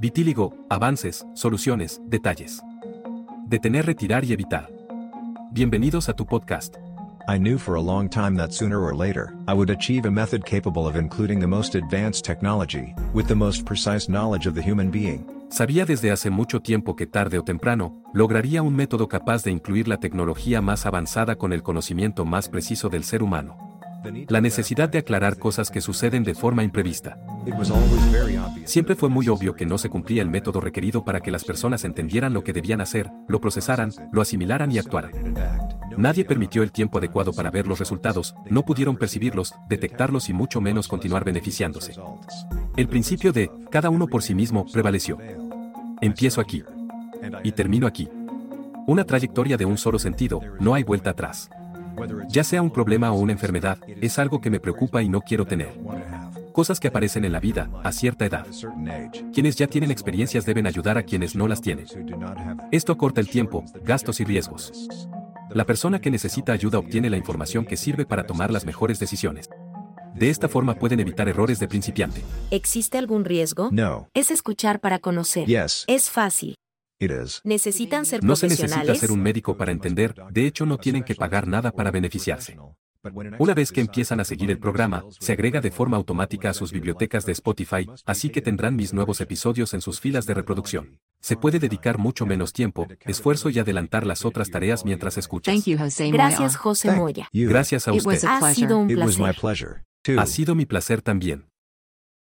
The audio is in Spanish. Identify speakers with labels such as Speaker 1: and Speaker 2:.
Speaker 1: Vitíligo, avances, soluciones, detalles. Detener, retirar y evitar. Bienvenidos a tu podcast.
Speaker 2: I knew for a long time that sooner or later, I would achieve a method capable of including the most advanced technology, with the most precise knowledge of the human being.
Speaker 1: Sabía desde hace mucho tiempo que tarde o temprano, lograría un método capaz de incluir la tecnología más avanzada con el conocimiento más preciso del ser humano. La necesidad de aclarar cosas que suceden de forma imprevista. Siempre fue muy obvio que no se cumplía el método requerido para que las personas entendieran lo que debían hacer, lo procesaran, lo asimilaran y actuaran. Nadie permitió el tiempo adecuado para ver los resultados, no pudieron percibirlos, detectarlos y mucho menos continuar beneficiándose. El principio de, cada uno por sí mismo, prevaleció. Empiezo aquí. Y termino aquí. Una trayectoria de un solo sentido, no hay vuelta atrás. Ya sea un problema o una enfermedad, es algo que me preocupa y no quiero tener. Cosas que aparecen en la vida, a cierta edad. Quienes ya tienen experiencias deben ayudar a quienes no las tienen. Esto acorta el tiempo, gastos y riesgos. La persona que necesita ayuda obtiene la información que sirve para tomar las mejores decisiones. De esta forma pueden evitar errores de principiante.
Speaker 3: ¿Existe algún riesgo?
Speaker 2: No.
Speaker 3: Es escuchar para conocer.
Speaker 2: Yes,
Speaker 3: Es fácil.
Speaker 2: It is.
Speaker 3: Necesitan ser
Speaker 1: No se necesita ser un médico para entender, de hecho no tienen que pagar nada para beneficiarse. Una vez que empiezan a seguir el programa, se agrega de forma automática a sus bibliotecas de Spotify, así que tendrán mis nuevos episodios en sus filas de reproducción. Se puede dedicar mucho menos tiempo, esfuerzo y adelantar las otras tareas mientras escuchas.
Speaker 3: Gracias. José Moya.
Speaker 1: Gracias a usted.
Speaker 3: Ha sido un placer.
Speaker 1: Ha sido mi placer también.